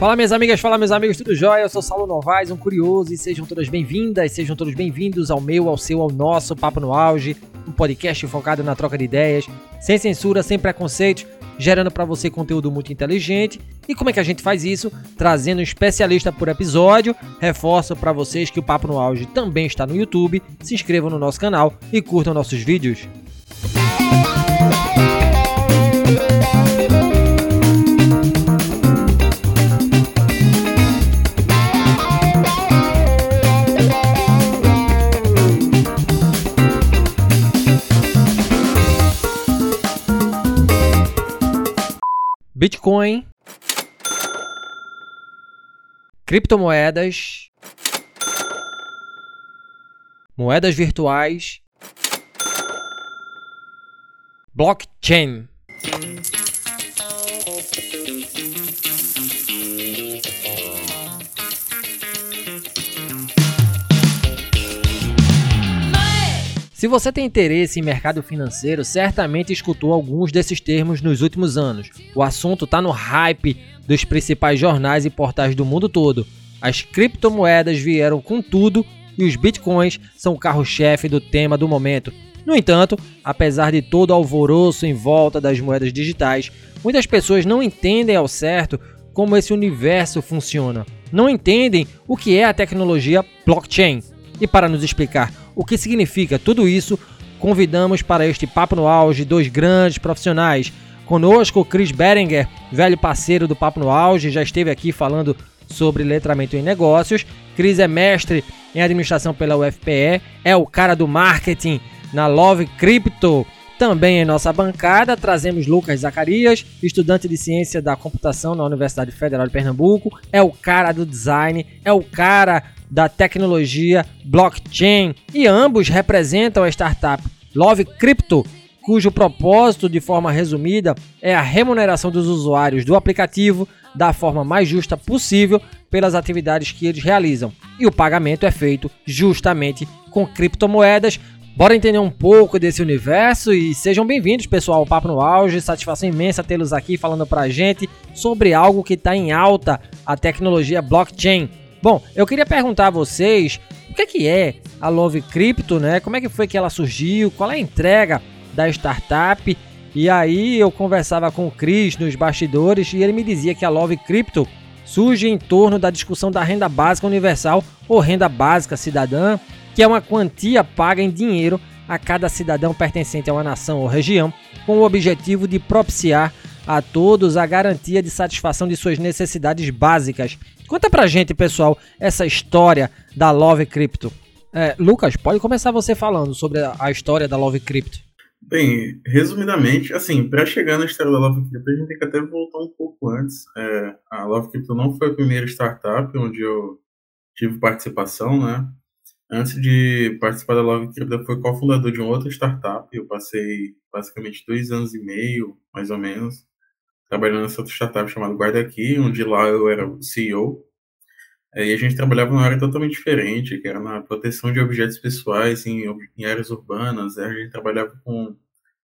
Fala minhas amigas, fala meus amigos, tudo jóia? Eu sou Saulo Novaes, um curioso, e sejam todas bem-vindas, sejam todos bem-vindos ao meu, ao seu, ao nosso Papo no Auge, um podcast focado na troca de ideias, sem censura, sem preconceitos, gerando para você conteúdo muito inteligente. E como é que a gente faz isso? Trazendo um especialista por episódio. Reforço para vocês que o Papo no Auge também está no YouTube. Se inscrevam no nosso canal e curtam nossos vídeos. Bitcoin, criptomoedas, moedas virtuais, blockchain. Se você tem interesse em mercado financeiro, certamente escutou alguns desses termos nos últimos anos. O assunto está no hype dos principais jornais e portais do mundo todo. As criptomoedas vieram com tudo e os bitcoins são o carro-chefe do tema do momento. No entanto, apesar de todo o alvoroço em volta das moedas digitais, muitas pessoas não entendem ao certo como esse universo funciona. Não entendem o que é a tecnologia blockchain. E para nos explicar o que significa tudo isso, convidamos para este Papo no Auge dois grandes profissionais. Conosco, Chris Berenger, velho parceiro do Papo no Auge, já esteve aqui falando sobre letramento em negócios. Chris é mestre em administração pela UFPE, é o cara do marketing na Love Crypto. Também em nossa bancada trazemos Lucas Zacarias, estudante de ciência da computação na Universidade Federal de Pernambuco, é o cara do design, é o cara da tecnologia blockchain e ambos representam a startup Love Crypto, cujo propósito, de forma resumida, é a remuneração dos usuários do aplicativo da forma mais justa possível pelas atividades que eles realizam. E o pagamento é feito justamente com criptomoedas. Bora entender um pouco desse universo e sejam bem-vindos, pessoal, ao Papo no Auge. Satisfação imensa tê-los aqui falando pra gente sobre algo que está em alta, a tecnologia blockchain. Bom, eu queria perguntar a vocês o que é, que é a Love Crypto, né? Como é que foi que ela surgiu? Qual é a entrega da startup? E aí eu conversava com o Cris nos bastidores e ele me dizia que a Love Crypto surge em torno da discussão da renda básica universal ou renda básica cidadã, que é uma quantia paga em dinheiro a cada cidadão pertencente a uma nação ou região, com o objetivo de propiciar a todos a garantia de satisfação de suas necessidades básicas, Conta pra gente, pessoal, essa história da Love Crypto. É, Lucas, pode começar você falando sobre a, história da Love Crypto. Bem, resumidamente, assim, para chegar na história da Love Crypto, a gente tem que até voltar um pouco antes. É, a Love Crypto não foi a primeira startup onde eu tive participação, né? Antes de participar da Love Crypto, eu fui cofundador de uma outra startup. Eu passei basicamente dois anos e meio, mais ou menos, trabalhando nessa outra startup chamada Guarda Aqui, onde lá eu era o CEO. É, e a gente trabalhava numa área totalmente diferente, que era na proteção de objetos pessoais em, em áreas urbanas. A gente trabalhava com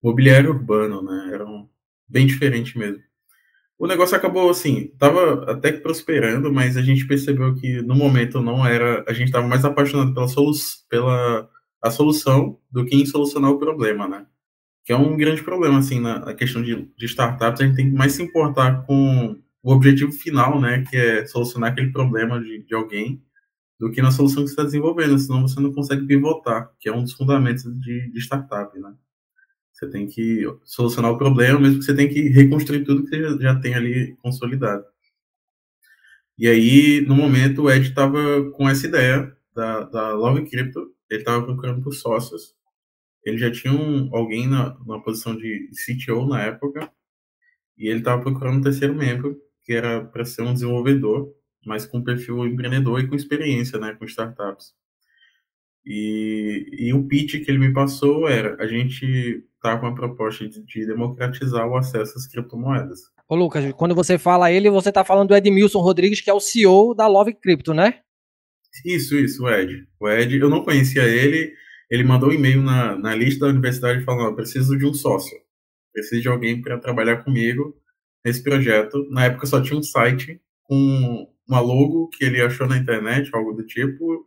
mobiliário urbano, né? Era um, bem diferente mesmo. O negócio acabou assim, tava até que prosperando, mas a gente percebeu que no momento não era, a gente estava mais apaixonado pela, solu pela a solução do que em solucionar o problema, né? que é um grande problema, assim, na, questão de, de startups, a gente tem que mais se importar com o objetivo final, né, que é solucionar aquele problema de, de alguém, do que na solução que você está desenvolvendo, senão você não consegue pivotar, que é um dos fundamentos de, de startup, né. Você tem que solucionar o problema, mesmo que você tem que reconstruir tudo que você já, tem ali consolidado. E aí, no momento, o Ed estava com essa ideia da, da Love Crypto, ele estava procurando por sócios, ele já tinha um, alguém na, na posição de CTO na época, e ele estava procurando um terceiro membro, que era para ser um desenvolvedor, mas com perfil empreendedor e com experiência né, com startups. E, e o pitch que ele me passou era: a gente tá com a proposta de, de democratizar o acesso às criptomoedas. Ô Lucas, quando você fala ele, você está falando do Edmilson Rodrigues, que é o CEO da Love Crypto, né? Isso, isso, o Ed. O Ed, eu não conhecia ele, ele mandou um e-mail na, na lista da universidade falando: preciso de um sócio, preciso de alguém para trabalhar comigo nesse projeto. Na época só tinha um site com uma logo que ele achou na internet, algo do tipo,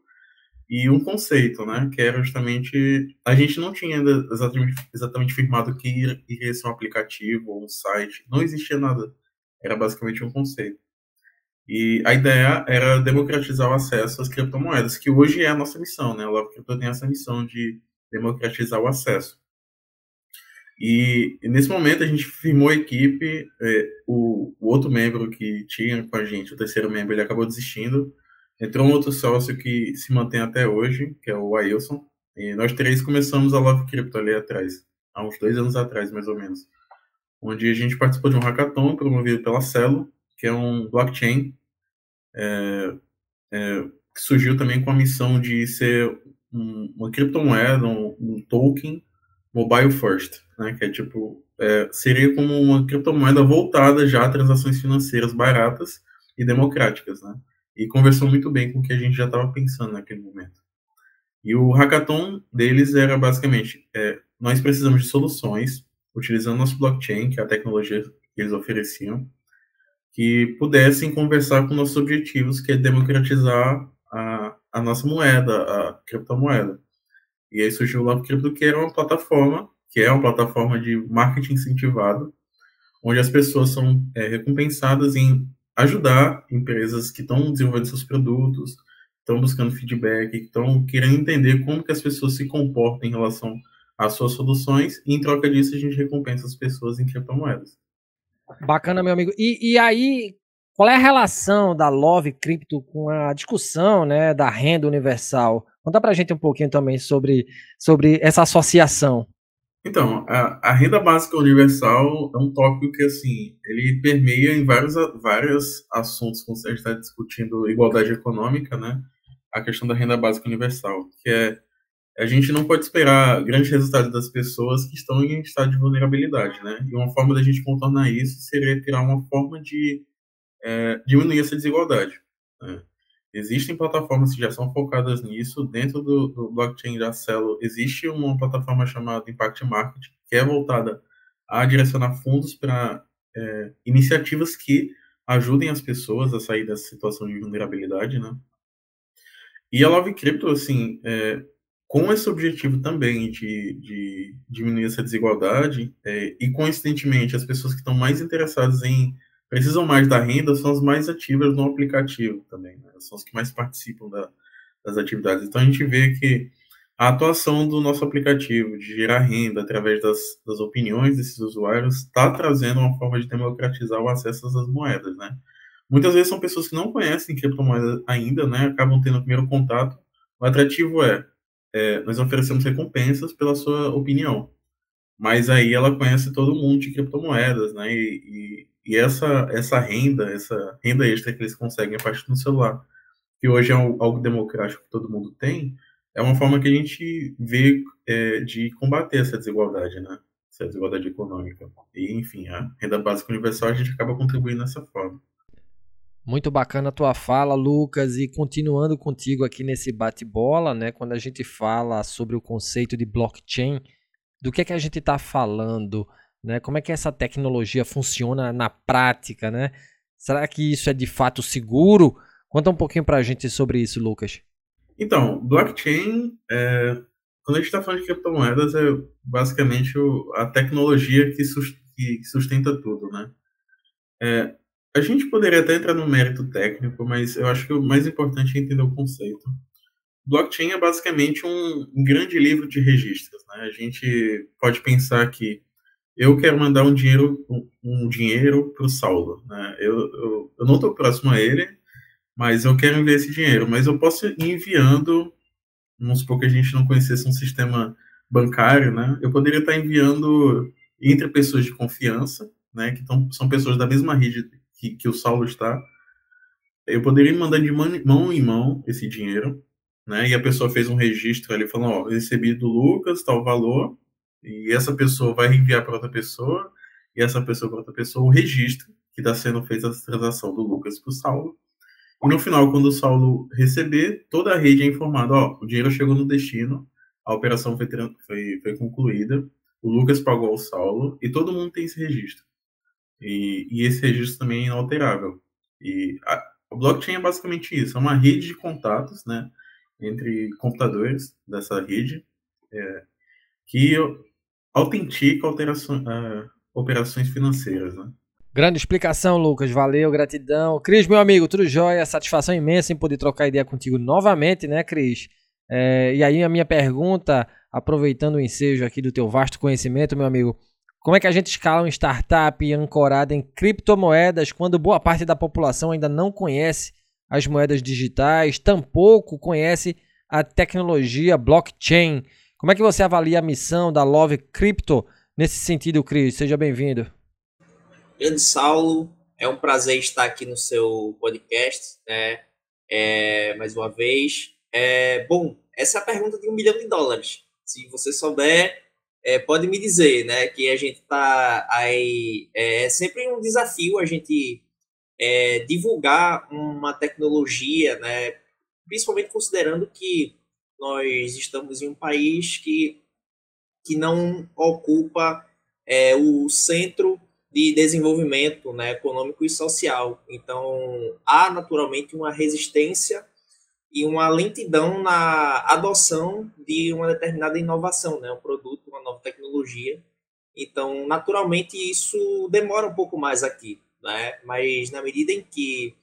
e um conceito, né? Que era justamente. A gente não tinha ainda exatamente, exatamente firmado que iria ser um aplicativo ou um site, não existia nada. Era basicamente um conceito. E a ideia era democratizar o acesso às criptomoedas, que hoje é a nossa missão, né? A Love Crypto tem essa missão de democratizar o acesso. E, e, nesse momento a gente firmou a equipe, é, o, o, outro membro que tinha com a gente, o terceiro membro, ele acabou desistindo. Entrou um outro sócio que se mantém até hoje, que é o Ailson. E nós três começamos a Love Crypto ali atrás, há uns dois anos atrás, mais ou menos. Onde a gente participou de um hackathon promovido pela Celo, que é um blockchain é, é, que surgiu também com a missão de ser um, uma criptomoeda, um, um token mobile first, né? Que é tipo, é, seria como uma criptomoeda voltada já a transações financeiras baratas e democráticas, né? E conversou muito bem com o que a gente já estava pensando naquele momento. E o hackathon deles era basicamente, é, nós precisamos de soluções utilizando nosso blockchain, que é a tecnologia que eles ofereciam, que pudessem conversar com nossos objetivos, que é democratizar a, a nossa moeda, a criptomoeda. E aí surgiu o Love Crypto, que era uma plataforma, que é uma plataforma de marketing incentivado, onde as pessoas são é, recompensadas em ajudar empresas que estão desenvolvendo seus produtos, estão buscando feedback, estão querendo entender como que as pessoas se comportam em relação às suas soluções, e em troca disso a gente recompensa as pessoas em criptomoedas. Bacana, meu amigo. E, e aí, qual é a relação da Love Crypto com a discussão né, da renda universal? Conta pra gente um pouquinho também sobre, sobre essa associação. Então, a, a, renda básica universal é um tópico que, assim, ele permeia em vários, vários assuntos, quando a gente está discutindo igualdade econômica, né? A questão da renda básica universal, que é a gente não pode esperar grandes resultados das pessoas que estão em estado de vulnerabilidade, né? E uma forma da gente contornar isso seria criar uma forma de é, diminuir essa desigualdade. Né? Existem plataformas que já são focadas nisso. Dentro do, do blockchain da Celo, existe uma plataforma chamada Impact Market, que é voltada a direcionar fundos para é, iniciativas que ajudem as pessoas a sair dessa situação de vulnerabilidade, né? E a Love Crypto, assim, é, com esse objetivo também de, de diminuir essa desigualdade, é, e coincidentemente as pessoas que estão mais interessadas em precisam mais da renda são as mais ativas no aplicativo também, né? são os que mais participam da, das atividades. Então a gente vê que a atuação do nosso aplicativo de gerar renda através das, das opiniões desses usuários está trazendo uma forma de democratizar o acesso às moedas, né? Muitas vezes são pessoas que não conhecem criptomoedas ainda, né? Acabam tendo o primeiro contato. O atrativo é, é nós oferecemos recompensas pela sua opinião, mas aí ela conhece todo mundo de criptomoedas, né? E, e, e, essa, essa renda, essa renda extra que eles conseguem a partir do celular, que hoje é algo democrático que todo mundo tem, é uma forma que a gente vê é, de combater essa desigualdade, né? Essa desigualdade econômica. E, enfim, a renda básica universal a gente acaba contribuindo dessa forma. Muito bacana a tua fala, Lucas, e continuando contigo aqui nesse bate-bola, né? Quando a gente fala sobre o conceito de blockchain, do que é que a gente está falando, né? Como é que essa tecnologia funciona na prática, né? Será que isso é de fato seguro? Conta um pouquinho para a gente sobre isso, Lucas. Então, blockchain, é, quando a gente está falando de criptomoedas, é basicamente o, a tecnologia que, que, sustenta tudo, né? É, a gente poderia até entrar no mérito técnico, mas eu acho que o mais importante é entender o conceito. Blockchain é basicamente um, um grande livro de registros. Né? A gente pode pensar que eu quero mandar um dinheiro, um, dinheiro para o Saulo. Né? Eu, eu, eu não estou próximo a ele, mas eu quero enviar esse dinheiro. Mas eu posso ir enviando, vamos supor que a gente não conhecesse um sistema bancário, né? Eu poderia estar enviando entre pessoas de confiança, né? Que tão, são pessoas da mesma rede que, que o Saulo está. Eu poderia mandar de mão em mão esse dinheiro né? E a pessoa fez um registro ali falando, ó, recebi do Lucas tal valor, e essa pessoa vai enviar para outra pessoa, e essa pessoa para outra pessoa o registro que está sendo feita a transação do Lucas para o Saulo. E no final, quando o Saulo receber, toda a rede é informada, ó, o dinheiro chegou no destino, a operação foi, foi, foi concluída, o Lucas pagou ao Saulo, e todo mundo tem esse registro. E, e esse registro também é inalterável. E a, blockchain é basicamente isso, é uma rede de contatos, né, entre computadores dessa rede, é, que autentica uh, operações financeiras, né. Grande explicação, Lucas. Valeu, gratidão. Cris, meu amigo, tudo jóia. Satisfação imensa em poder trocar ideia contigo novamente, né, Cris? É, e aí a minha pergunta, aproveitando o ensejo aqui do teu vasto conhecimento, meu amigo, como é que a gente escala uma startup ancorada em criptomoedas quando boa parte da população ainda não conhece as moedas digitais, tampouco conhece a tecnologia blockchain? Como é que você avalia a missão da Love Crypto nesse sentido, Cris? Seja bem-vindo. Grande Saulo, é um prazer estar aqui no seu podcast, né? É, mais uma vez. É, bom, essa é a pergunta de um milhão de dólares. Se você souber, é, pode me dizer, né, que a gente está aí, é, é sempre um desafio a gente é, divulgar uma tecnologia, né, principalmente considerando que nós estamos em um país que, que não ocupa é, o centro de desenvolvimento né, econômico e social. Então, há naturalmente uma resistência e uma lentidão na adoção de uma determinada inovação, né, um produto, uma nova tecnologia. Então, naturalmente, isso demora um pouco mais aqui, né? mas na medida em que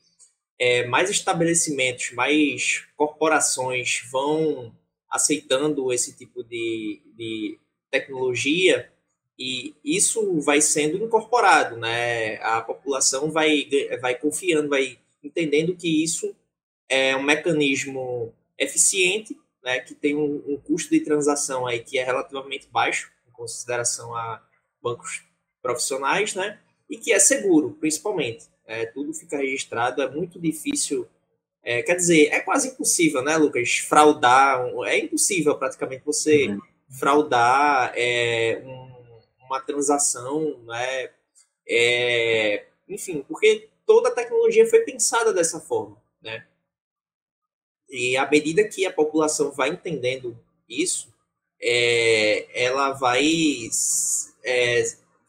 é, mais estabelecimentos, mais corporações vão aceitando esse tipo de, de tecnologia, e isso vai sendo incorporado, né? A população vai, vai confiando, vai entendendo que isso é um mecanismo eficiente, né, que tem um, um, custo de transação aí que é relativamente baixo em consideração a bancos profissionais, né, e que é seguro, principalmente. É, tudo fica registrado, é muito difícil, é, quer dizer, é quase impossível, né, Lucas, fraudar, é impossível praticamente você uhum. fraudar é, um, uma transação, né, é, enfim, porque toda a tecnologia foi pensada dessa forma, né, e à medida que a população vai entendendo isso, é, ela vai é,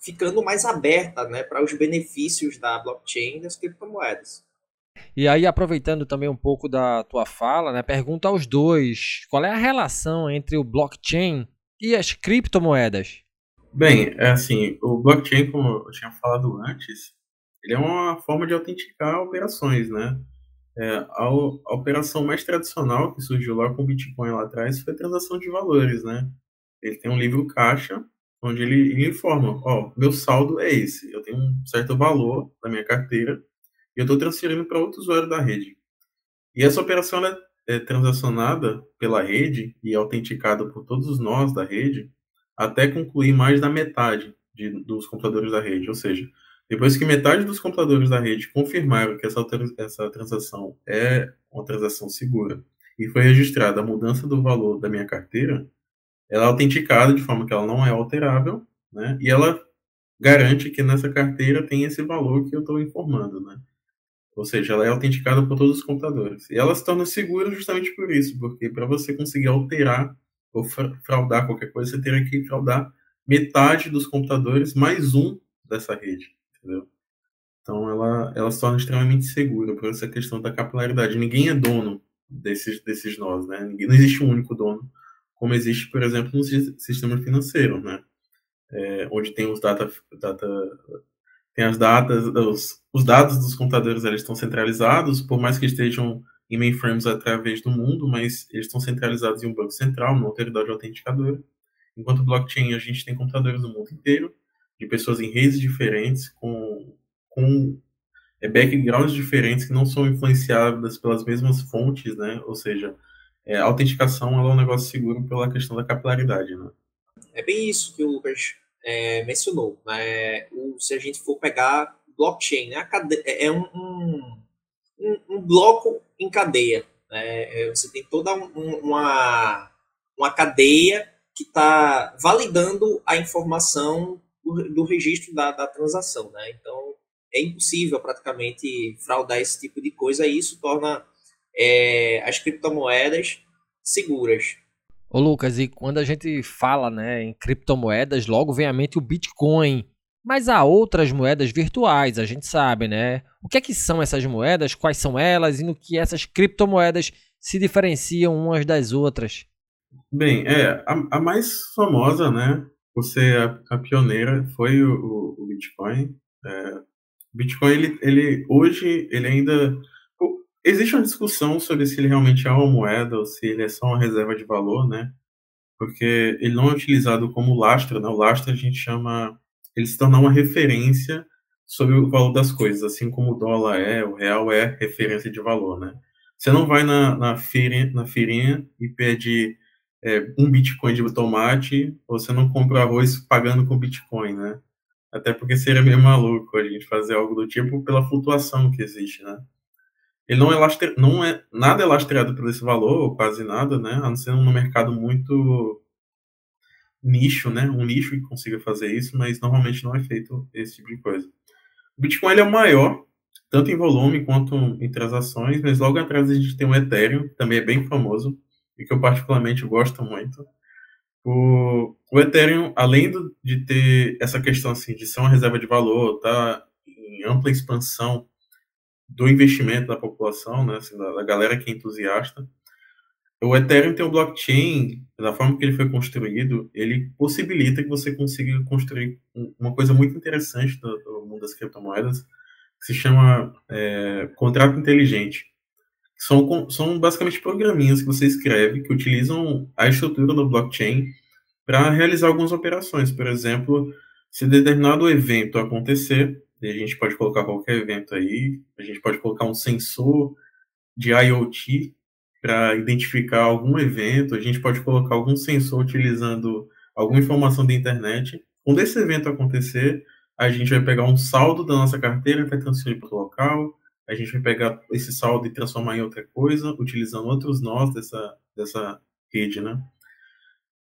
ficando mais aberta né, para os benefícios da blockchain e das criptomoedas. E aí, aproveitando também um pouco da tua fala, né, pergunta aos dois: qual é a relação entre o blockchain e as criptomoedas? Bem, é assim, o blockchain, como eu tinha falado antes, ele é uma forma de autenticar operações, né? É, a, a, operação mais tradicional que surgiu lá com o Bitcoin lá atrás foi a transação de valores, né? Ele tem um livro caixa onde ele, ele informa, ó, meu saldo é esse, eu tenho um certo valor na minha carteira e eu estou transferindo para outro usuário da rede. E essa operação é, é transacionada pela rede e autenticada por todos nós da rede até concluir mais da metade de, dos computadores da rede, ou seja, depois que metade dos computadores da rede confirmaram que essa, essa transação é uma transação segura e foi registrada a mudança do valor da minha carteira, ela é autenticada de forma que ela não é alterável, né? E ela garante que nessa carteira tem esse valor que eu estou informando, né? Ou seja, ela é autenticada por todos os computadores. E ela se torna segura justamente por isso, porque para você conseguir alterar ou fraudar qualquer coisa, você teria que fraudar metade dos computadores mais um dessa rede entendeu? Então ela, ela se torna extremamente segura por essa questão da capilaridade. Ninguém é dono desses, desses nós, né? Ninguém, não existe um único dono, como existe, por exemplo, no sistema financeiro, né? É, onde tem os data, data tem as datas, os, os dados dos computadores eles estão centralizados, por mais que estejam em mainframes através do mundo, mas eles estão centralizados em um banco central, uma autoridade autenticadora. Enquanto blockchain, a gente tem computadores do mundo inteiro, de pessoas em redes diferentes, com, com é, backgrounds diferentes que não são influenciadas pelas mesmas fontes, né? Ou seja, é, a autenticação é um negócio seguro pela questão da capilaridade, né? É bem isso que o Lucas é, mencionou. Né? O, se a gente for pegar blockchain, né? É, é um, um, um, bloco em cadeia. Né? É, você tem toda um, uma, uma cadeia que está validando a informação do, do registro da, da transação, né? Então, é impossível praticamente fraudar esse tipo de coisa e isso torna é, as criptomoedas seguras. Ô Lucas, e quando a gente fala né, em criptomoedas, logo vem à mente o Bitcoin. Mas há outras moedas virtuais, a gente sabe, né? O que é que são essas moedas, quais são elas e no que essas criptomoedas se diferenciam umas das outras? Bem, é, a, a mais famosa, né, por ser a, a pioneira, foi o, o Bitcoin. É, o Bitcoin, ele, ele, hoje, ele ainda... Existe uma discussão sobre se ele realmente é uma moeda ou se ele é só uma reserva de valor, né? Porque ele não é utilizado como lastro, né? O lastro a gente chama... Ele se torna uma referência sobre o valor das coisas, assim como o dólar é, o real é referência de valor, né? Você não vai na, na, feirinha, na feirinha e pede é, um Bitcoin de tomate, você não compra arroz pagando com Bitcoin, né? Até porque seria meio maluco a gente fazer algo do tipo pela flutuação que existe, né? Ele não é, não é nada é lastreado por esse valor, ou quase nada, né? A não ser num mercado muito nicho, né? Um nicho que consiga fazer isso, mas normalmente não é feito esse tipo de coisa. O Bitcoin ele é o maior, tanto em volume quanto em transações, mas logo atrás a gente tem o Ethereum, que também é bem famoso, e que eu particularmente gosto muito. O, o Ethereum, além do, de ter essa questão assim, de ser uma reserva de valor, tá em ampla expansão do investimento da população, né, assim, da, da galera que é entusiasta, o Ethereum tem o blockchain, da forma que ele foi construído, ele possibilita que você consiga construir uma coisa muito interessante do, do mundo das criptomoedas, que se chama é, contrato inteligente. São, são basicamente programinhas que você escreve que utilizam a estrutura do blockchain para realizar algumas operações. Por exemplo, se determinado evento acontecer, a gente pode colocar qualquer evento aí, a gente pode colocar um sensor de IoT para identificar algum evento, a gente pode colocar algum sensor utilizando alguma informação da internet. Quando esse evento acontecer, a gente vai pegar um saldo da nossa carteira, vai transferir para o local, a gente vai pegar esse saldo e transformar em outra coisa, utilizando outros nós dessa, dessa rede, né?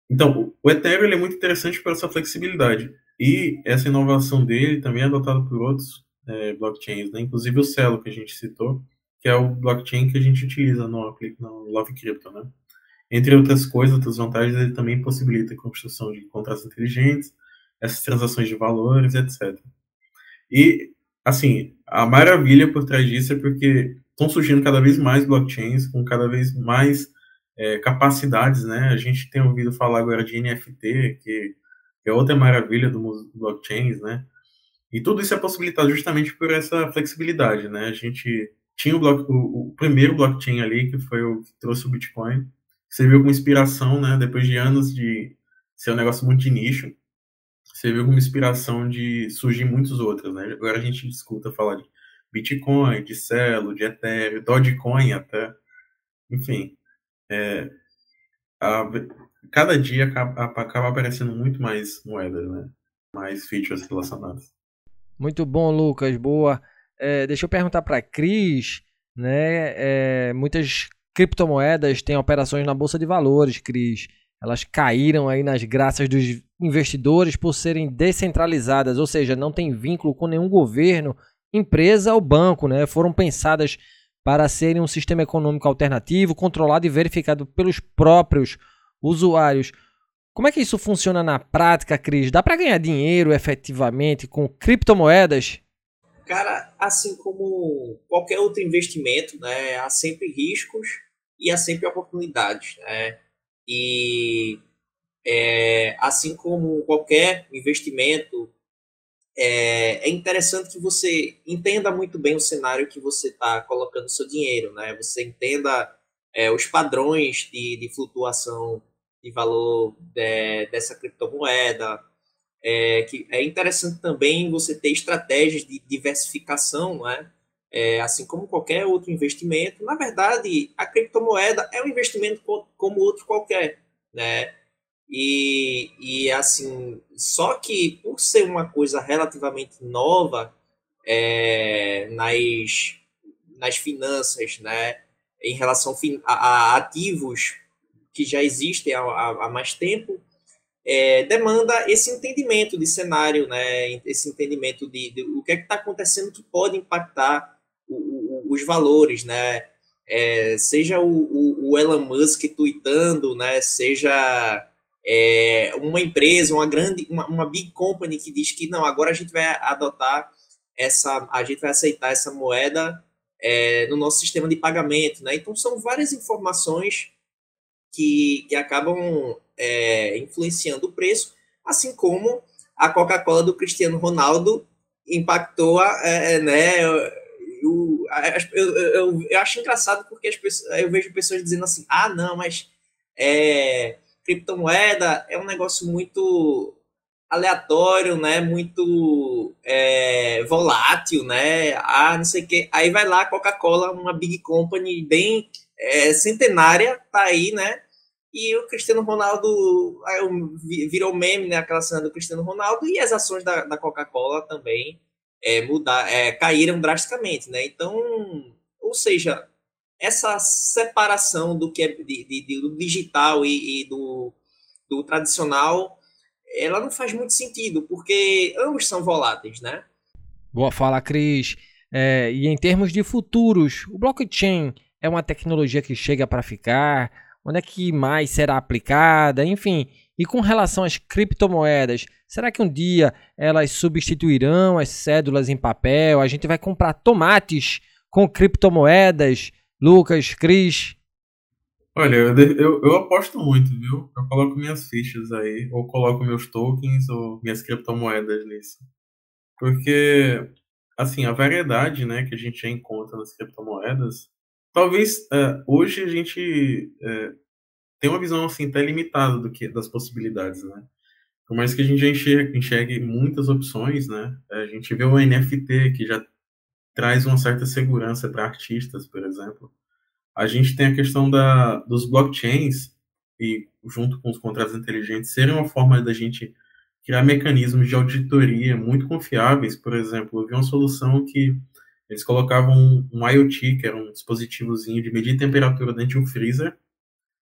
Então, o Ethereum é muito interessante por essa flexibilidade. E essa inovação dele também é adotada por outros é, blockchains, né? Inclusive o Celo, que a gente citou, que é o blockchain que a gente utiliza no, no Love Crypto, né? Entre outras coisas, outras vantagens, ele também possibilita a construção de contratos inteligentes, essas transações de valores, etc. E, assim, a maravilha por trás disso é porque estão surgindo cada vez mais blockchains com cada vez mais é, capacidades, né? A gente tem ouvido falar agora de NFT, que, que é outra maravilha do blockchains, né? E tudo isso é possibilitado justamente por essa flexibilidade, né? A gente tinha o, bloco, o, o primeiro blockchain ali, que foi o que trouxe o Bitcoin, serviu como inspiração, né? Depois de anos de ser um negócio muito de nicho, serviu como inspiração de surgir muitos outros, né? Agora a gente escuta falar de Bitcoin, de Celo, de Ethereum, Dogecoin até, enfim, é, a, cada dia acaba, acaba, aparecendo muito mais moedas, né? Mais features relacionadas. Muito bom, Lucas, boa. É, deixa eu perguntar para Cris, né? É, muitas criptomoedas têm operações na bolsa de valores, Cris. Elas caíram aí nas graças dos investidores por serem descentralizadas, ou seja, não tem vínculo com nenhum governo, empresa ou banco, né? Foram pensadas para serem um sistema econômico alternativo, controlado e verificado pelos próprios usuários. Como é que isso funciona na prática, Cris? Dá para ganhar dinheiro efetivamente com criptomoedas? Cara, assim como qualquer outro investimento, né, há sempre riscos e há sempre oportunidades, né? E é, assim como qualquer investimento, é, é, interessante que você entenda muito bem o cenário que você está colocando seu dinheiro, né? Você entenda é, os padrões de, de, flutuação de valor de, dessa criptomoeda. É, que é interessante também você ter estratégias de diversificação, né? É, assim como qualquer outro investimento. Na verdade, a criptomoeda é um investimento como outro qualquer, né? E, e assim, só que por ser uma coisa relativamente nova é, nas, nas finanças, né, em relação a, a ativos que já existem há, há, há mais tempo, é, demanda esse entendimento de cenário, né, esse entendimento de, de o que é está acontecendo que pode impactar o, o, os valores, né, é, seja o, o, Elon Musk tweetando, né, seja é, uma empresa, uma grande, uma, uma big company que diz que não, agora a gente vai adotar essa, a gente vai aceitar essa moeda é, no nosso sistema de pagamento, né? Então são várias informações que, que acabam é, influenciando o preço, assim como a Coca-Cola do Cristiano Ronaldo impactou, a, é, né? Eu, eu, eu, eu, acho engraçado porque as pessoas, eu vejo pessoas dizendo assim, ah, não, mas é, criptomoeda é um negócio muito aleatório, né? Muito é, volátil, né? Ah, não sei o quê. Aí vai lá, Coca-Cola, uma big company bem é, centenária, tá aí, né? E o Cristiano Ronaldo virou meme, né? Aquela cena do Cristiano Ronaldo e as ações da, da Coca-Cola também é, mudar, é, caíram drasticamente, né? Então, ou seja, essa separação do que é de, de, do digital e, e do, do tradicional ela não faz muito sentido, porque ambos são voláteis, né? Boa fala, Cris. É, e em termos de futuros, o blockchain é uma tecnologia que chega para ficar? Onde é que mais será aplicada? Enfim, e com relação às criptomoedas, será que um dia elas substituirão as cédulas em papel? A gente vai comprar tomates com criptomoedas? Lucas, Cris, Olha, eu, eu, eu, aposto muito, viu? Eu coloco minhas fichas aí, ou coloco meus tokens ou minhas criptomoedas nisso. Porque, assim, a variedade né, que a gente encontra nas criptomoedas, talvez uh, hoje a gente uh, tem uma visão assim, até limitada do que, das possibilidades, né? Por mais que a gente já enxergue, enxergue muitas opções, né? A gente vê o NFT que já traz uma certa segurança para artistas, por exemplo a gente tem a questão da, dos blockchains e junto com os contratos inteligentes serem uma forma da gente criar mecanismos de auditoria muito confiáveis. Por exemplo, eu vi uma solução que eles colocavam um, um IoT, que era um dispositivozinho de medir temperatura dentro de um freezer,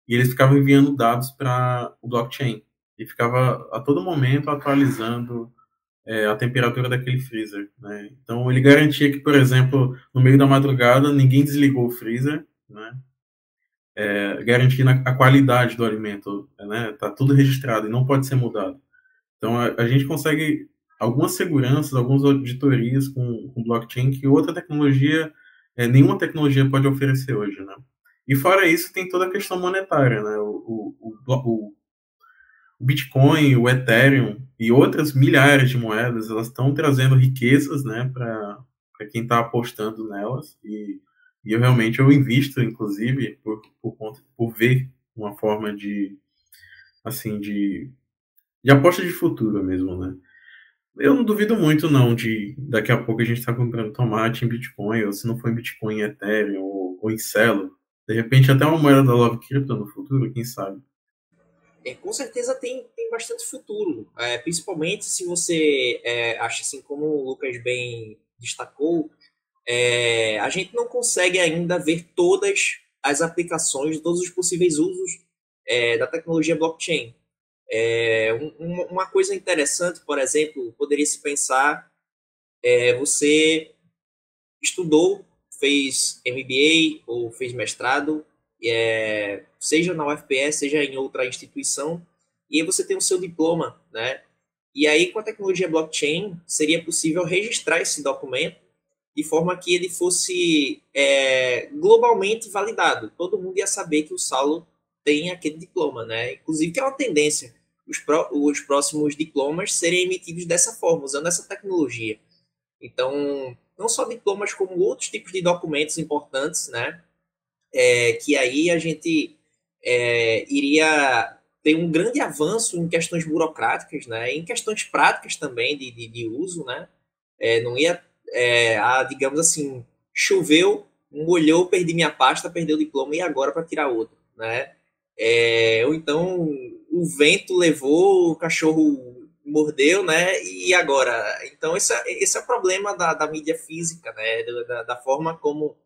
e eles ficavam enviando dados para o blockchain. E ficava a todo momento atualizando é, a temperatura daquele freezer. Né? Então, ele garantia que, por exemplo, no meio da madrugada, ninguém desligou o freezer, né? É, garantindo a, a, qualidade do alimento, né? Tá tudo registrado e não pode ser mudado. Então a, a gente consegue algumas seguranças, algumas auditorias com, com blockchain que outra tecnologia, é, nenhuma tecnologia pode oferecer hoje, né? E fora isso tem toda a questão monetária, né? O, o, o, o Bitcoin, o Ethereum e outras milhares de moedas, elas estão trazendo riquezas, né, para quem está apostando nelas e e eu realmente eu invisto, inclusive, por, por, conta, por ver uma forma de, assim, de, de aposta de futuro mesmo, né? Eu não duvido muito, não, de daqui a pouco a gente estar tá comprando tomate em Bitcoin, ou se não for em Bitcoin, em Ethereum, ou, ou em Celo. De repente, até uma moeda da Love Crypto no futuro, quem sabe? É, com certeza tem, tem bastante futuro, é, principalmente se você é, acha assim, como o Lucas bem destacou, é, a gente não consegue ainda ver todas as aplicações, todos os possíveis usos é, da tecnologia blockchain. É, um, uma coisa interessante, por exemplo, poderia se pensar, é, você estudou, fez MBA ou fez mestrado, é, seja na UFPS, seja em outra instituição, e aí você tem o seu diploma, né? E aí, com a tecnologia blockchain, seria possível registrar esse documento de forma que ele fosse é, globalmente validado. Todo mundo ia saber que o Saulo tem aquele diploma, né? Inclusive que é uma tendência os, os próximos diplomas serem emitidos dessa forma, usando essa tecnologia. Então, não só diplomas, como outros tipos de documentos importantes, né? É, que aí a gente é, iria ter um grande avanço em questões burocráticas, né? Em questões práticas também de, de, de uso, né? É, não ia é, a, digamos assim, choveu, molhou, perdi minha pasta, perdeu o diploma e agora para tirar outro, né? É, ou então o vento levou, o cachorro mordeu, né? E agora? Então esse é, esse é o problema da, da mídia física, né? Da, da, forma como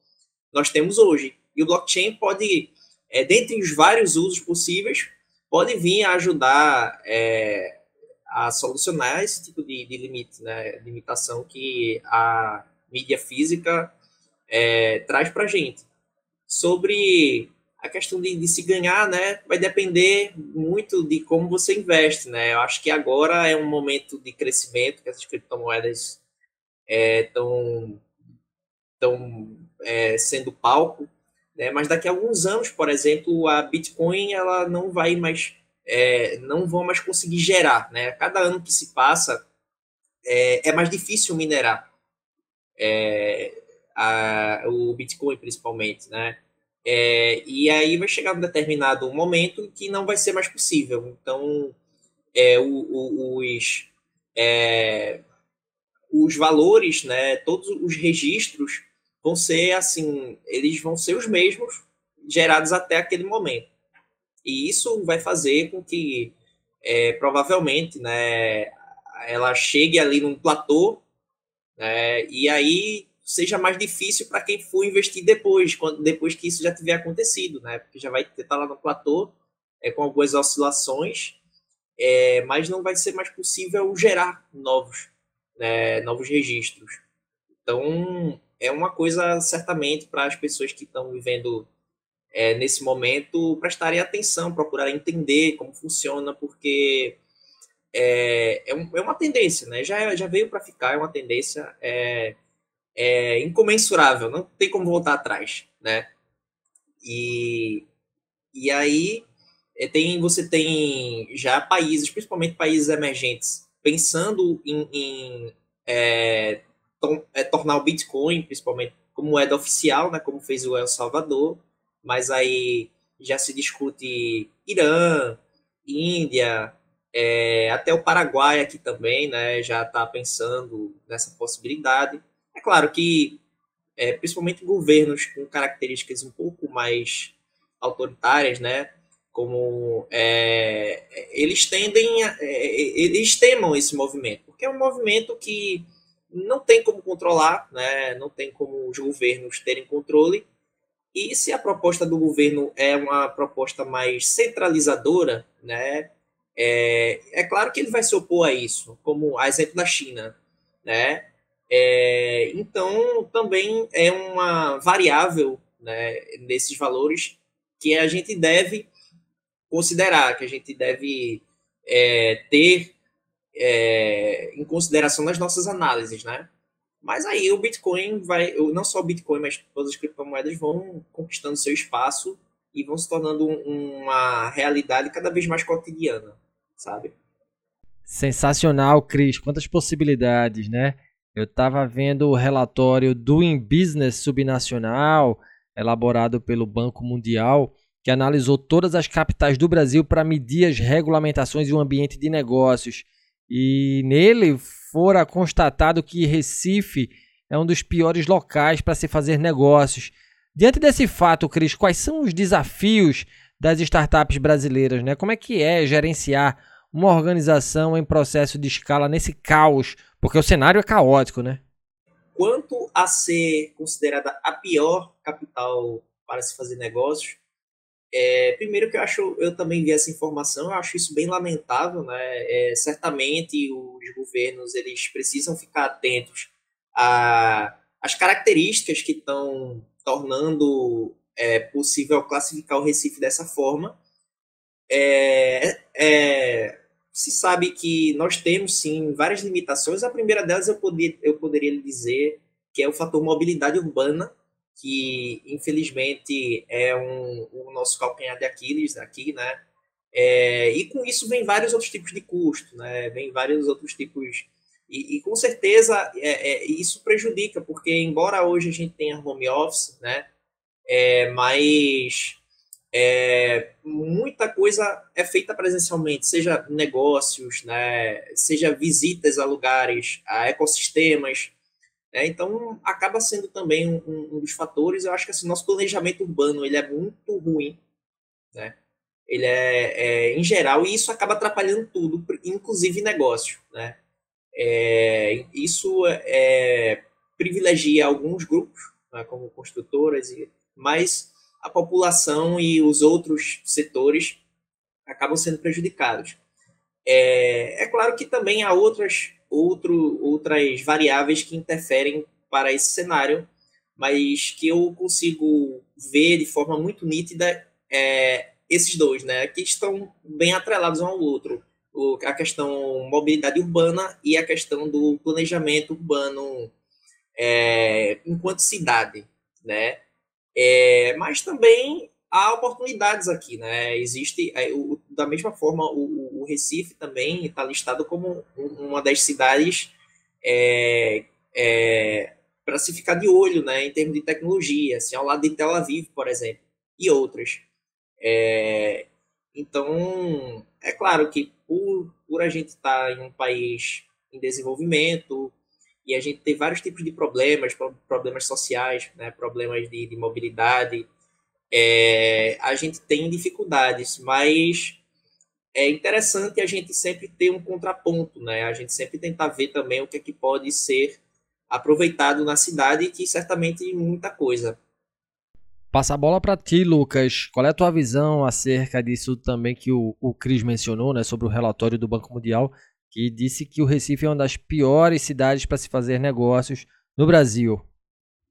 nós temos hoje. E o blockchain pode, é, dentre os vários usos possíveis, pode vir a ajudar é, a solucionar esse tipo de, de limite, né, limitação que a mídia física é, traz para gente. Sobre a questão de, de, se ganhar, né, vai depender muito de como você investe, né? Eu acho que agora é um momento de crescimento que essas criptomoedas estão estão é, sendo palco, né? Mas daqui a alguns anos, por exemplo, a Bitcoin ela não vai mais é, não vão mais conseguir gerar, né? Cada ano que se passa é, é mais difícil minerar é, a, o Bitcoin principalmente, né? É, e aí vai chegar um determinado momento que não vai ser mais possível. Então, é, o, o, os, é, os valores, né, todos os registros vão ser assim, eles vão ser os mesmos gerados até aquele momento. E isso vai fazer com que é, provavelmente, né, ela chegue ali num platô, né, e aí seja mais difícil para quem for investir depois, quando, depois que isso já tiver acontecido, né? Porque já vai estar tá lá no platô, é, com algumas oscilações, é, mas não vai ser mais possível gerar novos, né, novos registros. Então, é uma coisa certamente para as pessoas que estão vivendo é, nesse momento prestarem atenção, procurarem entender como funciona, porque é, é, um, é uma tendência, né? Já, já veio para ficar, é uma tendência. É, é incomensurável, não tem como voltar atrás, né? E, e aí é, tem, você tem já países, principalmente países emergentes, pensando em, em é, to, é, tornar o Bitcoin, principalmente como moeda oficial, né, como fez o El Salvador, mas aí já se discute Irã, Índia, é, até o Paraguai aqui também, né, já está pensando nessa possibilidade. É claro que, é, principalmente governos com características um pouco mais autoritárias, né? Como é, eles tendem, a, é, eles temam esse movimento, porque é um movimento que não tem como controlar, né? Não tem como os governos terem controle. E se a proposta do governo é uma proposta mais centralizadora, né? É, é claro que ele vai se opor a isso, como a exemplo da China, né? É, então, também é uma variável né, nesses valores que a gente deve considerar, que a gente deve é, ter é, em consideração nas nossas análises, né? Mas aí o Bitcoin vai, não só o Bitcoin, mas todas as criptomoedas vão conquistando seu espaço e vão se tornando uma realidade cada vez mais cotidiana, sabe? Sensacional, Cris. Quantas possibilidades, né? Eu estava vendo o relatório Doing Business Subnacional, elaborado pelo Banco Mundial, que analisou todas as capitais do Brasil para medir as regulamentações e o ambiente de negócios. E nele fora constatado que Recife é um dos piores locais para se fazer negócios. Diante desse fato, Cris, quais são os desafios das startups brasileiras? Né? Como é que é gerenciar uma organização em processo de escala nesse caos porque o cenário é caótico, né? Quanto a ser considerada a pior capital para se fazer negócios, é, primeiro que eu acho, eu também vi essa informação, eu acho isso bem lamentável, né? É, certamente os governos eles precisam ficar atentos às características que estão tornando é, possível classificar o Recife dessa forma. É, é, se sabe que nós temos sim várias limitações. A primeira delas eu, eu poderia dizer que é o fator mobilidade urbana, que infelizmente é um, o nosso calcanhar de Aquiles aqui, né? É, e com isso vem vários outros tipos de custo, né? Vem vários outros tipos. E, e com certeza é, é, isso prejudica, porque embora hoje a gente tenha home office, né? É, mas é, muita coisa é feita presencialmente, seja negócios, né, seja visitas a lugares, a ecossistemas. Né, então, acaba sendo também um, um, dos fatores. Eu acho que assim, nosso planejamento urbano ele é muito ruim. Né? Ele é, é, em geral, e isso acaba atrapalhando tudo, inclusive negócio. Né? É, isso é, privilegia alguns grupos, né, como construtoras, e, mas a população e os outros setores acabam sendo prejudicados. É, é claro que também há outras, outro, outras variáveis que interferem para esse cenário, mas que eu consigo ver de forma muito nítida é, esses dois, né, que estão bem atrelados um ao outro. O, a questão mobilidade urbana e a questão do planejamento urbano é, enquanto cidade, né? É, mas também há oportunidades aqui, né? Existe, é, o, da mesma forma, o, o Recife também está listado como uma das cidades é, é, para se ficar de olho, né? Em termos de tecnologia, assim, ao lado de Tel Aviv, por exemplo, e outras. É, então, é claro que por, por a gente estar tá em um país em desenvolvimento, e a gente tem vários tipos de problemas, problemas sociais, né, problemas de, de mobilidade. É, a gente tem dificuldades, mas é interessante a gente sempre ter um contraponto, né? A gente sempre tentar ver também o que é que pode ser aproveitado na cidade, que certamente muita coisa. Passa a bola para ti, Lucas. Qual é a tua visão acerca disso também que o, o Cris mencionou, né, sobre o relatório do Banco Mundial que disse que o Recife é uma das piores cidades para se fazer negócios no Brasil.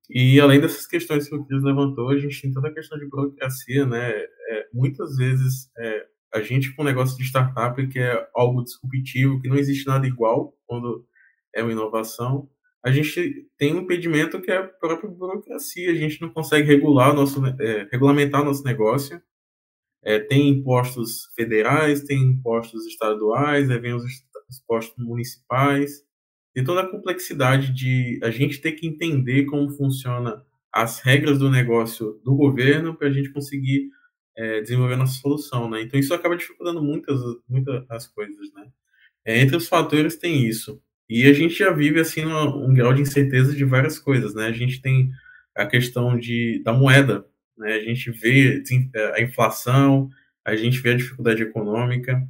E além dessas questões que o Cris levantou, a gente tem toda a questão de burocracia, né? É, muitas vezes é, a gente com um negócio de startup que é algo disruptivo, que não existe nada igual quando é uma inovação, a gente tem um impedimento que é a própria burocracia. A gente não consegue regular nosso, é, regulamentar nosso negócio. É, tem impostos federais, tem impostos estaduais, aí vem os os postos municipais, e toda a complexidade de a gente ter que entender como funciona as regras do negócio do governo para a gente conseguir é, desenvolver nossa solução, né? Então isso acaba dificultando muitas, muitas as coisas, né? É, entre os fatores tem isso. E a gente já vive assim um, um, grau de incerteza de várias coisas, né? A gente tem a questão de da moeda, né? A gente vê a inflação, a gente vê a dificuldade econômica,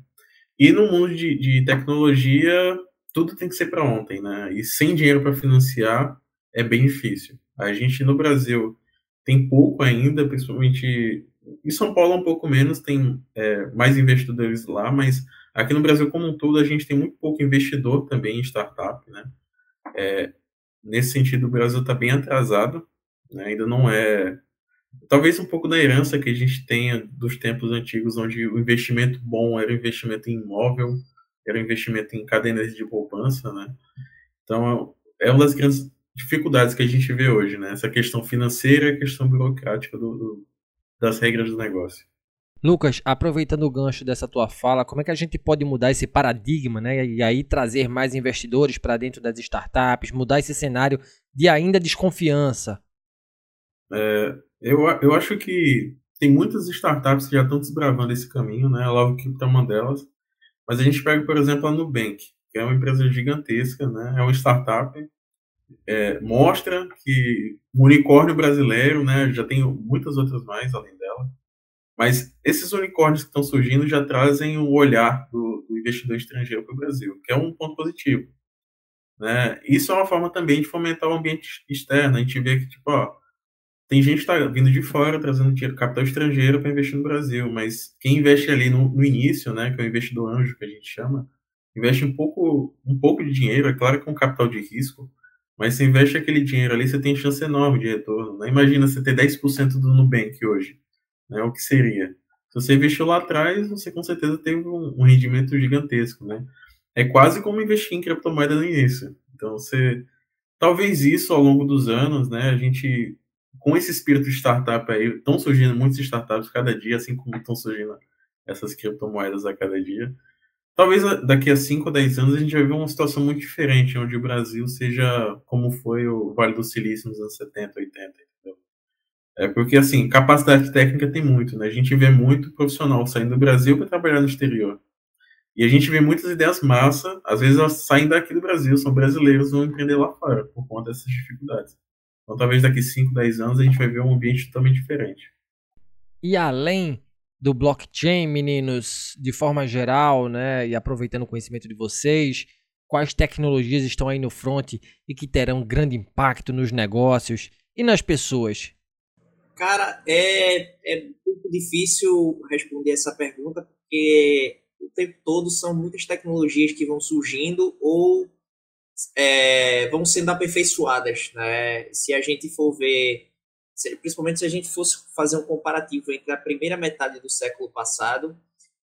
e no mundo de, de tecnologia, tudo tem que ser para ontem, né? E sem dinheiro para financiar é bem difícil. A gente no Brasil tem pouco ainda, principalmente em São Paulo um pouco menos, tem é, mais investidores lá, mas aqui no Brasil como um todo a gente tem muito pouco investidor também em startup, né? É, nesse sentido o Brasil está bem atrasado, né? ainda não é talvez um pouco da herança que a gente tenha dos tempos antigos, onde o investimento bom era o investimento em imóvel, era o investimento em cadeias de poupança, né? Então, é uma das grandes dificuldades que a gente vê hoje, né? Essa questão financeira e a questão burocrática do, do, das regras do negócio. Lucas, aproveitando o gancho dessa tua fala, como é que a gente pode mudar esse paradigma, né? E aí trazer mais investidores para dentro das startups, mudar esse cenário de ainda desconfiança? É, eu, eu acho que tem muitas startups que já estão desbravando esse caminho, né? A Love Crypto é uma delas. Mas a gente pega, por exemplo, a Nubank, que é uma empresa gigantesca, né? É uma startup, é, mostra que o unicórnio brasileiro, né? Já tem muitas outras mais além dela. Mas esses unicórnios que estão surgindo já trazem o olhar do, do investidor estrangeiro para o Brasil, que é um ponto positivo. Né? Isso é uma forma também de fomentar o ambiente externo. A gente vê que, tipo, ó, tem gente que está vindo de fora, trazendo dinheiro, capital estrangeiro para investir no Brasil, mas quem investe ali no, no, início, né, que é o investidor anjo, que a gente chama, investe um pouco, um pouco de dinheiro, é claro que é um capital de risco, mas você investe aquele dinheiro ali, você tem chance enorme de retorno. Né? Imagina você ter 10% do Nubank hoje, né, o que seria? Se você investiu lá atrás, você com certeza teve um, um rendimento gigantesco, né? É quase como investir em criptomoeda no início. Então, você... Talvez isso, ao longo dos anos, né, a gente com esse espírito de startup aí, estão surgindo muitas startups cada dia, assim como estão surgindo essas criptomoedas a cada dia. Talvez daqui a 5 ou 10 anos a gente vai ver uma situação muito diferente, onde o Brasil seja como foi o Vale do Silício nos anos 70, 80, entendeu? É porque, assim, capacidade técnica tem muito, né? A gente vê muito profissional saindo do Brasil para trabalhar no exterior. E a gente vê muitas ideias massa, às vezes elas saem daqui do Brasil, são brasileiros, vão empreender lá fora, por conta dessas dificuldades. Então, talvez daqui 5, 10 anos a gente vai ver um ambiente totalmente diferente. E além do blockchain, meninos, de forma geral, né, e aproveitando o conhecimento de vocês, quais tecnologias estão aí no front e que terão grande impacto nos negócios e nas pessoas? Cara, é, é um pouco difícil responder essa pergunta, porque o tempo todo são muitas tecnologias que vão surgindo ou é, vão sendo aperfeiçoadas. Né? Se a gente for ver principalmente se a gente fosse fazer um comparativo entre a primeira metade do século passado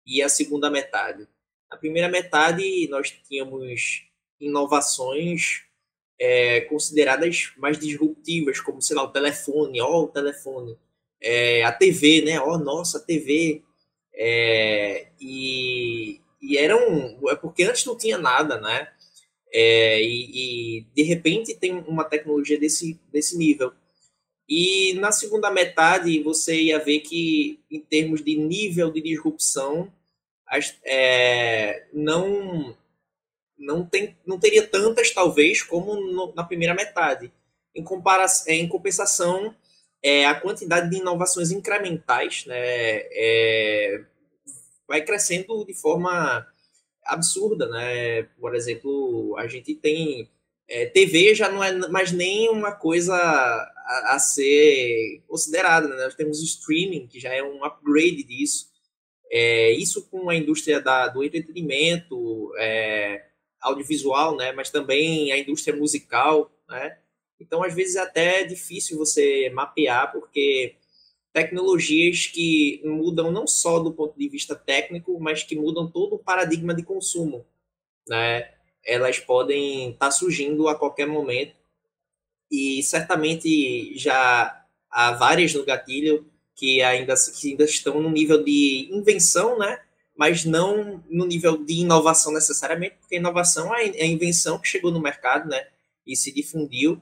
e a segunda metade. Na primeira metade, nós tínhamos inovações é, consideradas mais disruptivas, como, sei lá, o telefone, ó, o telefone, é, a TV, né, ó, nossa, a TV, é, e, e eram, é porque antes não tinha nada, né, é, e, e, de repente tem uma tecnologia desse, desse nível. E na segunda metade você ia ver que, em termos de nível de disrupção, as, é, não não tem não teria tantas talvez como no, na primeira metade. Em, comparação, em compensação, é, a quantidade de inovações incrementais né, é, vai crescendo de forma absurda, né? Por exemplo, a gente tem é, TV já não é mais nem uma coisa a, a ser considerada, né? Nós temos streaming que já é um upgrade disso. É, isso com a indústria da, do entretenimento, é, audiovisual, né? Mas também a indústria musical, né? Então, às vezes, é até difícil você mapear, porque tecnologias que mudam não só do ponto de vista técnico, mas que mudam todo o paradigma de consumo, né? Elas podem estar tá surgindo a qualquer momento e certamente já há várias no gatilho que ainda, que ainda estão no nível de invenção, né? Mas não no nível de inovação necessariamente, porque inovação é a invenção que chegou no mercado, né? E se difundiu.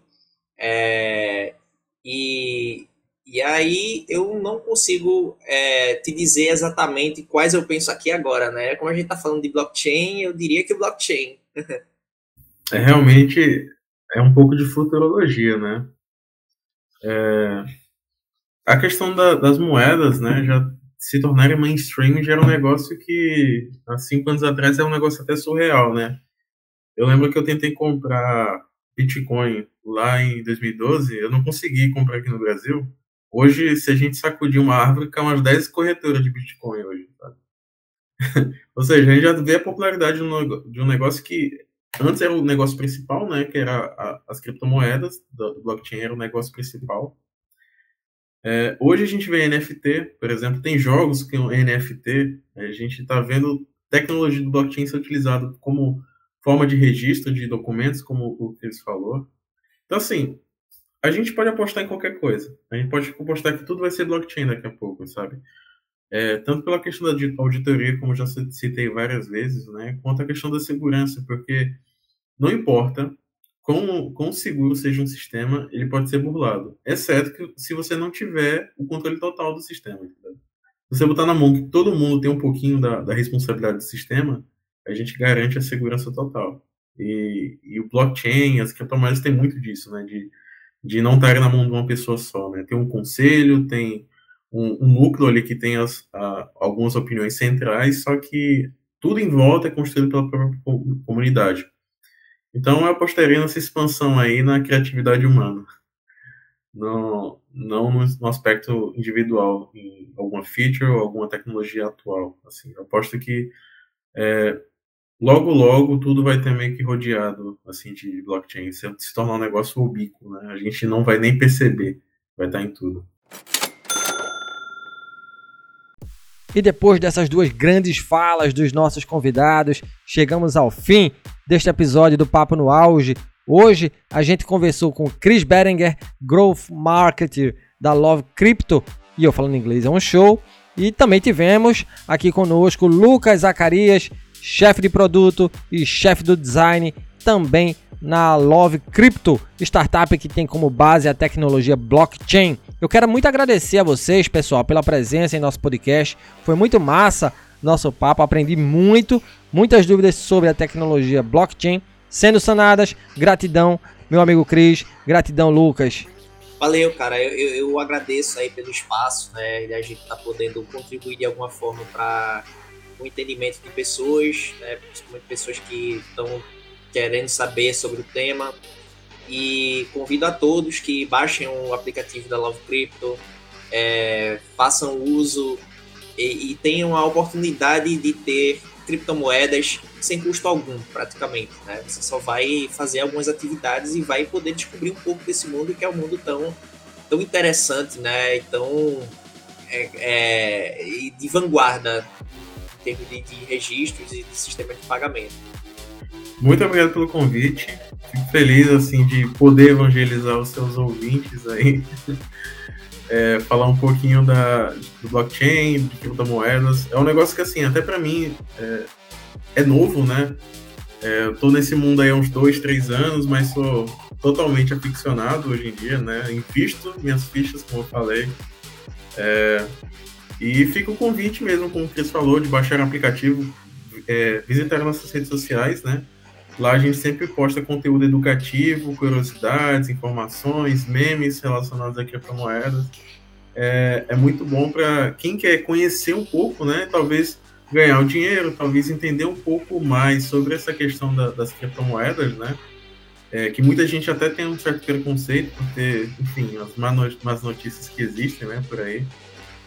É, e, e aí eu não consigo é, te dizer exatamente quais eu penso aqui agora, né? Como a gente está falando de blockchain, eu diria que blockchain. é realmente é um pouco de futurologia, né? É, a questão da, das moedas, né, já se tornarem mainstream já era um negócio que há cinco anos atrás era um negócio até surreal, né? Eu lembro que eu tentei comprar Bitcoin lá em 2012, eu não consegui comprar aqui no Brasil. Hoje, se a gente sacudir uma árvore, cai umas 10 corretoras de Bitcoin hoje, sabe? Ou seja, a gente já vê a popularidade de um negócio que antes era o negócio principal, né, que era as criptomoedas do blockchain era o negócio principal. É, hoje a gente vê NFT, por exemplo, tem jogos que NFT, a gente está vendo tecnologia do blockchain ser utilizada como forma de registro de documentos, como o Chris falou. Então, assim, a gente pode apostar em qualquer coisa. A gente pode apostar que tudo vai ser blockchain daqui a pouco, sabe? É, tanto pela questão da auditoria, como já citei várias vezes, né, quanto a questão da segurança, porque não importa quão, quão seguro seja um sistema, ele pode ser burlado, exceto que se você não tiver o controle total do sistema. Entendeu? Se você botar na mão que todo mundo tem um pouquinho da, da responsabilidade do sistema, a gente garante a segurança total. E, e o blockchain, as criptomoedas têm muito disso, né, de, de não estar na mão de uma pessoa só, né, tem um conselho, tem um, um núcleo ali que tem as, a, algumas opiniões centrais, só que tudo em volta é construído pela própria comunidade. Então eu apostaria nessa expansão aí na criatividade humana. Não, não no aspecto individual, em alguma feature ou alguma tecnologia atual. Assim, eu aposto que é, logo, logo, tudo vai ter meio que rodeado assim, de blockchain. Se, se tornar um negócio ubíquo, né? A gente não vai nem perceber. Vai estar em tudo. E depois dessas duas grandes falas dos nossos convidados, chegamos ao fim deste episódio do Papo no Auge. Hoje a gente conversou com Chris Berenger, Growth Marketer da Love Crypto, e eu falando inglês é um show. E também tivemos aqui conosco Lucas Zacarias, chefe de produto e chefe do design, também na Love Crypto, startup que tem como base a tecnologia blockchain. Eu quero muito agradecer a vocês, pessoal, pela presença em nosso podcast. Foi muito massa nosso papo, aprendi muito, muitas dúvidas sobre a tecnologia blockchain sendo sanadas. Gratidão, meu amigo Cris, gratidão, Lucas. Valeu, cara. Eu, eu, eu agradeço aí pelo espaço, né? A gente tá podendo contribuir de alguma forma para o entendimento de pessoas, né? Principalmente pessoas que estão querendo saber sobre o tema. E convido a todos que baixem o aplicativo da Love Crypto, é, façam uso e, e, tenham a oportunidade de ter criptomoedas sem custo algum, praticamente. Né? Você só vai fazer algumas atividades e vai poder descobrir um pouco desse mundo que é um mundo tão tão interessante, né? E tão é, é, de vanguarda termos de, de registros e de sistema de pagamento. Muito obrigado pelo convite. Fico feliz assim de poder evangelizar os seus ouvintes aí. É, falar um pouquinho da, do blockchain, de criptomoedas. É um negócio que, assim, até para mim é, é, novo, né? É, eu tô nesse mundo aí há uns dois, três anos, mas sou totalmente aficionado hoje em dia, né? Invisto minhas fichas, como eu falei. É, e fica o convite mesmo, como o Cris falou, de baixar o aplicativo, é, visitar nossas redes sociais, né? Lá a gente sempre posta conteúdo educativo, curiosidades, informações, memes relacionados a criptomoedas. É, é muito bom para quem quer conhecer um pouco, né? Talvez ganhar o dinheiro, talvez entender um pouco mais sobre essa questão da, das criptomoedas, né? É, que muita gente até tem um certo preconceito por ter, enfim, as más notícias que existem, né, por aí.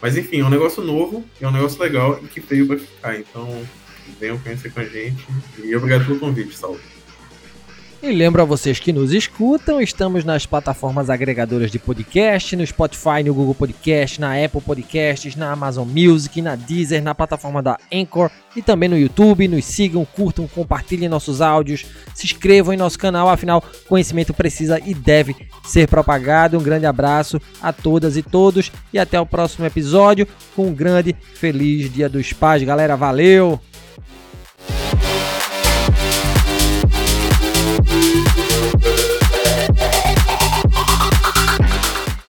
Mas enfim, é um negócio novo, é um negócio legal e que veio para ficar. Então, venham conhecer com a gente. E obrigado pelo convite, Salve. E lembro a vocês que nos escutam, estamos nas plataformas agregadoras de podcast, no Spotify, no Google Podcast, na Apple Podcasts, na Amazon Music, na Deezer, na plataforma da Anchor e também no YouTube. Nos sigam, curtam, compartilhem nossos áudios, se inscrevam em nosso canal, afinal, conhecimento precisa e deve ser propagado. Um grande abraço a todas e todos e até o próximo episódio com um grande feliz Dia dos Pais, galera. Valeu!